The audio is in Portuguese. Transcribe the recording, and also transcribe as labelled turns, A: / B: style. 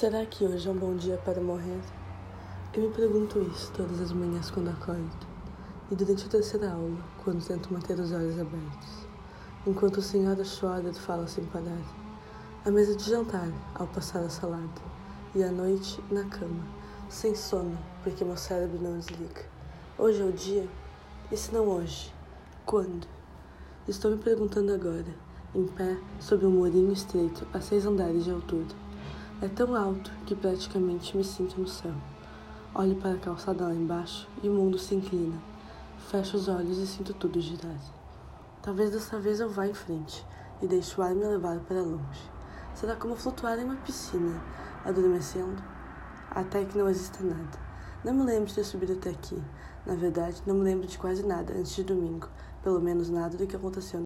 A: Será que hoje é um bom dia para morrer? Eu me pergunto isso todas as manhãs quando acordo, e durante a terceira aula, quando tento manter os olhos abertos, enquanto a senhora chora e fala sem parar, à mesa de jantar, ao passar a salada, e à noite, na cama, sem sono, porque meu cérebro não desliga. Hoje é o dia? E se não hoje? Quando? Estou me perguntando agora, em pé, sobre um murinho estreito a seis andares de altura. É tão alto que praticamente me sinto no céu. Olho para a calçada lá embaixo e o mundo se inclina. Fecho os olhos e sinto tudo girar. Talvez dessa vez eu vá em frente e deixe o ar me levar para longe. Será como flutuar em uma piscina, adormecendo, até que não exista nada. Não me lembro de ter subido até aqui. Na verdade, não me lembro de quase nada antes de domingo, pelo menos nada do que aconteceu.